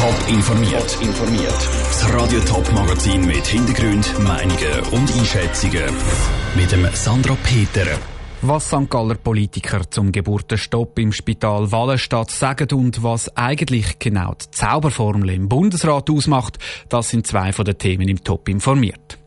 Top informiert. informiert. Das Radio Top Magazin mit Hintergrund, Meinungen und Einschätzungen mit dem Sandra Peter. Was St. Galler Politiker zum Geburtenstopp im Spital Wallenstadt sagen und was eigentlich genau die Zauberformel im Bundesrat ausmacht, das sind zwei von den Themen im Top informiert.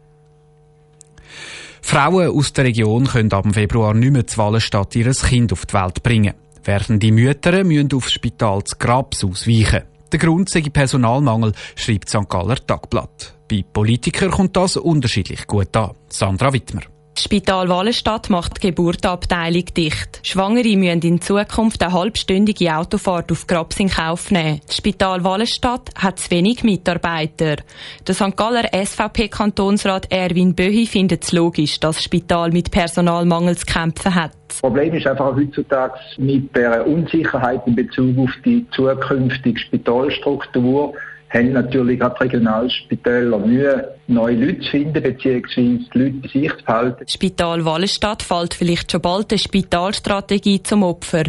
Frauen aus der Region können ab Februar nicht mehr zu Wallenstadt ihr Kind auf die Welt bringen. Während die Mütter müssen aufs Spital zu Grabs ausweichen. Der Grund sei Personalmangel, schreibt St. Galler Tagblatt. Bei Politikern kommt das unterschiedlich gut an. Sandra Wittmer. Das Spital Wallenstadt macht die Geburtenabteilung dicht. Schwangere müssen in Zukunft eine halbstündige Autofahrt auf Grabs in Kauf nehmen. Das Spital Wallenstadt hat zu wenig Mitarbeiter. Der St. Galler SVP-Kantonsrat Erwin Böhi findet es logisch, dass das Spital mit Personalmangel zu kämpfen hat. Das Problem ist einfach heutzutage mit der Unsicherheit in Bezug auf die zukünftige Spitalstruktur haben natürlich auch die Regionalspitäler Mühe, neue Leute zu finden, beziehungsweise die Leute bei sich zu behalten. Spital Wallenstadt fällt vielleicht schon bald eine Spitalstrategie zum Opfer.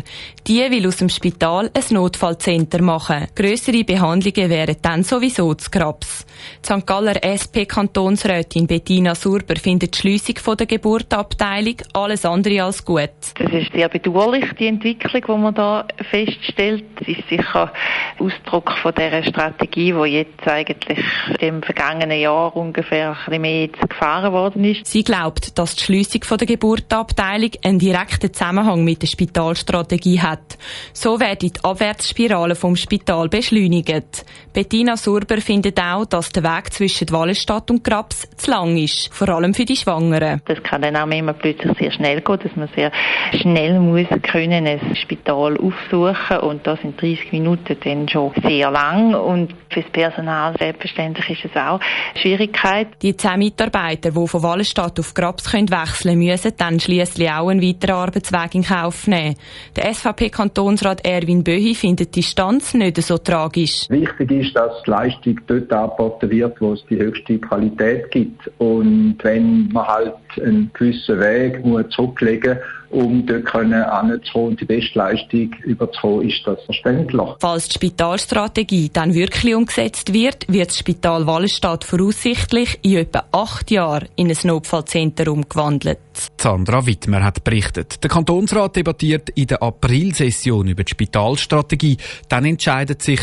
Die will aus dem Spital ein Notfallcenter machen. Grössere Behandlungen wären dann sowieso zu Grabs. Die St. Galler SP-Kantonsrätin Bettina Surber findet die Schliessung der Geburtabteilung alles andere als gut. Das ist sehr bedauerlich, die Entwicklung, die man da feststellt. Das ist sicher Ausdruck von dieser Strategie, die jetzt eigentlich im vergangenen Jahr ungefähr ein bisschen mehr gefahren worden ist. Sie glaubt, dass die Schliessung der Geburtabteilung einen direkten Zusammenhang mit der Spitalstrategie hat. So werde die Abwärtsspirale vom Spital beschleunigt. Bettina Surber findet auch, dass der Weg zwischen Wallenstadt und Grabs zu lang ist, vor allem für die Schwangeren. Das kann dann auch immer plötzlich sehr schnell gehen, dass man sehr schnell muss können ein Spital aufsuchen und da sind 30 Minuten dann schon sehr lang und fürs Personal selbstverständlich ist es auch Schwierigkeit. Die zehn Mitarbeiter, die von Wallenstadt auf Grabs können wechseln müssen, dann schließlich auch einen weiteren Arbeitsweg in Kauf nehmen. Der SVP-Kantonsrat Erwin Böhi findet die Stanz nicht so tragisch. Wichtig ist, dass die Leistung dort angeboten wird, wo es die höchste Qualität gibt. Und wenn man halt einen gewissen Weg muss zurücklegen muss, um dort anzukommen und die beste Leistung überzukommen, ist das verständlich. Falls die Spitalstrategie dann wirklich umgesetzt wird, wird das Spital Wallenstadt voraussichtlich in etwa acht Jahren in ein Notfallzentrum gewandelt. Sandra Wittmer hat berichtet. Der Kantonsrat debattiert in der Aprilsession über die Spitalstrategie. Dann entscheidet sich,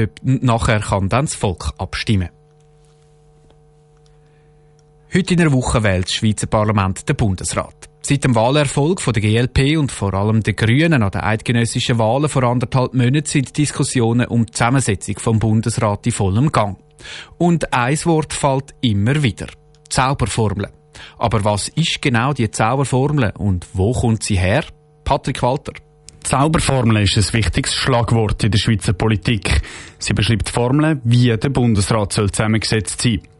ob nachher kann dann das Volk abstimmen. Heute in einer Woche wählt das Schweizer Parlament den Bundesrat. Seit dem Wahlerfolg von der GLP und vor allem der Grünen an den eidgenössischen Wahlen vor anderthalb Monaten sind Diskussionen um die Zusammensetzung vom Bundesrat in vollem Gang. Und ein Wort fällt immer wieder. Zauberformel. Aber was ist genau die Zauberformel und wo kommt sie her? Patrick Walter. Zauberformel ist ein wichtiges Schlagwort in der Schweizer Politik. Sie beschreibt Formeln, wie der Bundesrat zusammengesetzt sein soll.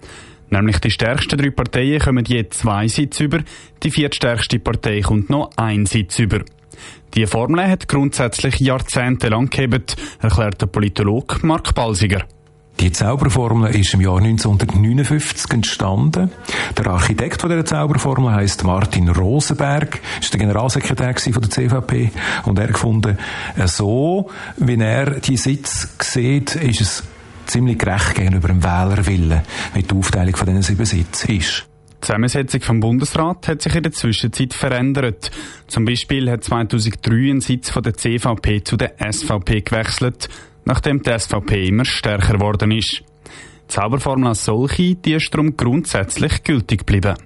Nämlich die stärksten drei Parteien kommen je zwei Sitze über, die viertstärkste Partei kommt noch ein Sitz über. Die Formel hat grundsätzlich jahrzehntelang gehebt, erklärt der Politologe Mark Balsiger. Die Zauberformel ist im Jahr 1959 entstanden. Der Architekt von dieser Zauberformel heißt Martin Rosenberg, ist der Generalsekretär von der CVP und er gefunden, so wie er die Sitz sieht, ist es ziemlich gerecht gegenüber dem Wählerwillen, wie die Aufteilung von diesen sieben Sitzen ist. Die Zusammensetzung vom Bundesrat hat sich in der Zwischenzeit verändert. Zum Beispiel hat 2003 ein Sitz von der CVP zu der SVP gewechselt, nachdem die SVP immer stärker geworden ist. Die Zauberformel als solche, die ist darum grundsätzlich gültig geblieben.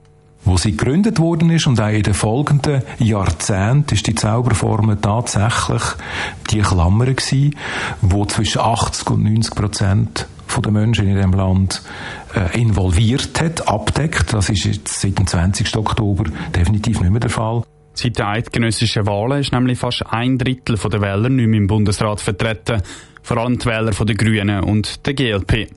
Wo sie gegründet worden ist und auch in den folgenden Jahrzehnten ist die Zauberformel tatsächlich die Klammer gewesen, wo zwischen 80 und 90 Prozent von den Menschen in diesem Land äh, involviert hat, abdeckt. Das ist jetzt seit dem 20. Oktober definitiv nicht mehr der Fall. Seit den eidgenössischen Wahlen ist nämlich fast ein Drittel der Wähler nicht mehr im Bundesrat vertreten, vor allem die Wähler der Grünen und der GLP.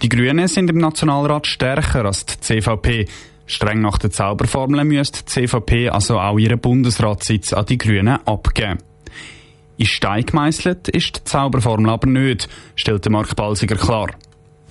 Die Grünen sind im Nationalrat stärker als die CVP, Streng nach der Zauberformel müsste die CVP also auch ihren Bundesratssitz an die Grünen abgeben. In Stein gemeißelt ist die Zauberformel aber nicht, stellte Mark Balsiger klar.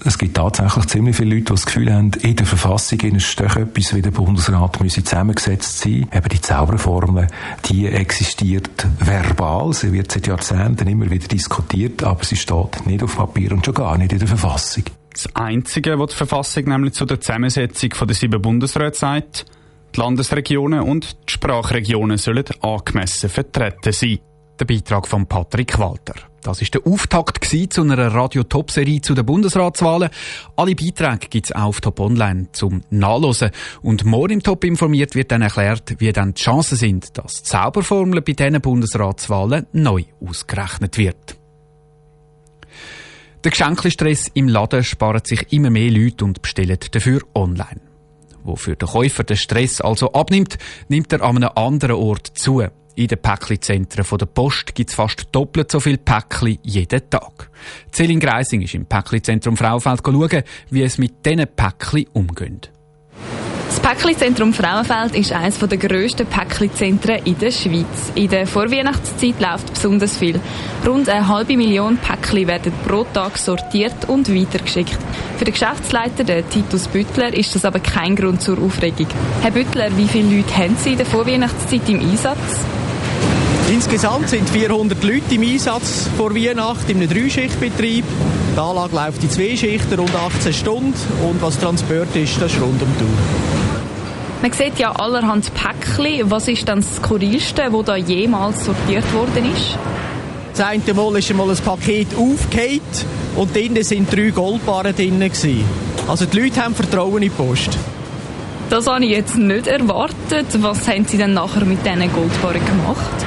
Es gibt tatsächlich ziemlich viele Leute, die das Gefühl haben, in der Verfassung ist doch etwas wie der Bundesrat müsse zusammengesetzt sein. Eben die Zauberformel, die existiert verbal. Sie wird seit Jahrzehnten immer wieder diskutiert, aber sie steht nicht auf Papier und schon gar nicht in der Verfassung. Das Einzige, was die Verfassung nämlich zu der Zusammensetzung der sieben Bundesräte sagt, die Landesregionen und die Sprachregionen sollen angemessen vertreten sein. Der Beitrag von Patrick Walter. Das ist der Auftakt zu einer Radio-Top-Serie zu den Bundesratswahlen. Alle Beiträge gibt es auf Top Online zum Nachlesen. Und morgen im Top informiert wird dann erklärt, wie dann die Chancen sind, dass die Zauberformel bei diesen Bundesratswahlen neu ausgerechnet wird. Der Geschenkstress im Laden spart sich immer mehr Leute und bestellen dafür online. Wo für den Käufer der Stress also abnimmt, nimmt er an einem anderen Ort zu. In den Päckli-Zentren der Post gibt es fast doppelt so viele Päckli jeden Tag. Celine Greising ist im Päckli-Zentrum Frauenfeld schauen, wie es mit diesen Päckli umgeht. Päckli-Zentrum Frauenfeld ist eines der grössten Päckli-Zentren in der Schweiz. In der Vorweihnachtszeit läuft besonders viel. Rund eine halbe Million Päckli werden pro Tag sortiert und weitergeschickt. Für den Geschäftsleiter, den Titus Büttler, ist das aber kein Grund zur Aufregung. Herr Büttler, wie viele Leute haben Sie in der Vorweihnachtszeit im Einsatz? Insgesamt sind 400 Leute im Einsatz vor Weihnachten in Dreischichtbetrieb. Die Anlage läuft in zwei Schichten, rund 18 Stunden. Und was Transport ist, das ist rund um die Uhr. Man sieht ja allerhand Päckchen. Was ist dann das Skurrilste, das da jemals sortiert worden ist? Das eine Mal ist einmal ein Paket aufgehängt und drinnen sind drei Goldbarren drin. Also die Leute haben Vertrauen in die Post. Das habe ich jetzt nicht erwartet. Was haben Sie denn nachher mit diesen Goldbarren gemacht?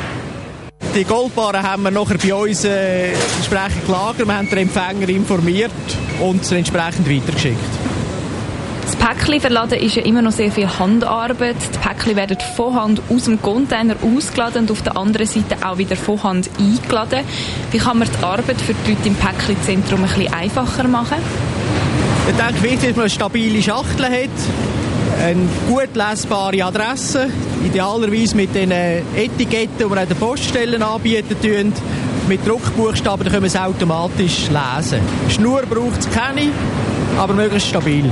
Die Goldbarren haben wir nachher bei uns äh, entsprechend gelagert. Wir haben den Empfänger informiert und entsprechend weitergeschickt. Das Päckchen verladen ist ja immer noch sehr viel Handarbeit. Die Päckchen werden von Hand aus dem Container ausgeladen und auf der anderen Seite auch wieder von Hand eingeladen. Wie kann man die Arbeit für die Leute im Päckchenzentrum ein bisschen einfacher machen? Ich denke, wichtig ist, dass man eine stabile Schachtel hat eine gut lesbare Adresse, idealerweise mit den Etiketten, die wir an den Poststellen anbieten. Mit Druckbuchstaben können wir es automatisch lesen. Schnur braucht es keine, aber möglichst stabil.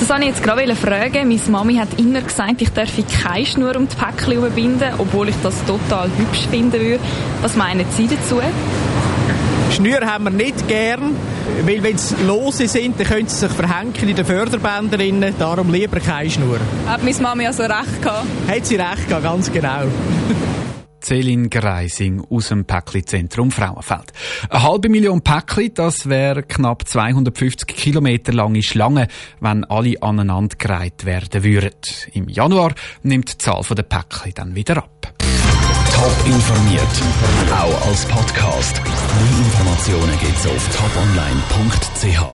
Das wollte ich jetzt gerade fragen. Meine Mami hat immer gesagt, ich dürfe keine Schnur um die Päckchen binden, obwohl ich das total hübsch finden würde. Was meinen Sie dazu? Schnür haben wir nicht gern, weil wenn sie lose sind, dann können sie sich verhängen in den Förderbändern. Darum lieber keine Schnur. Hat meine Mami also recht gehabt? Hat sie recht gehabt, ganz genau. Celine Greising aus dem Päckli-Zentrum Frauenfeld. Eine halbe Million Päckli, das wäre knapp 250 Kilometer lange Schlange, wenn alle aneinander gereiht werden würden. Im Januar nimmt die Zahl der Päckli dann wieder ab. Top informiert, auch als Podcast. Mehr Informationen gibt's auf toponline.ch.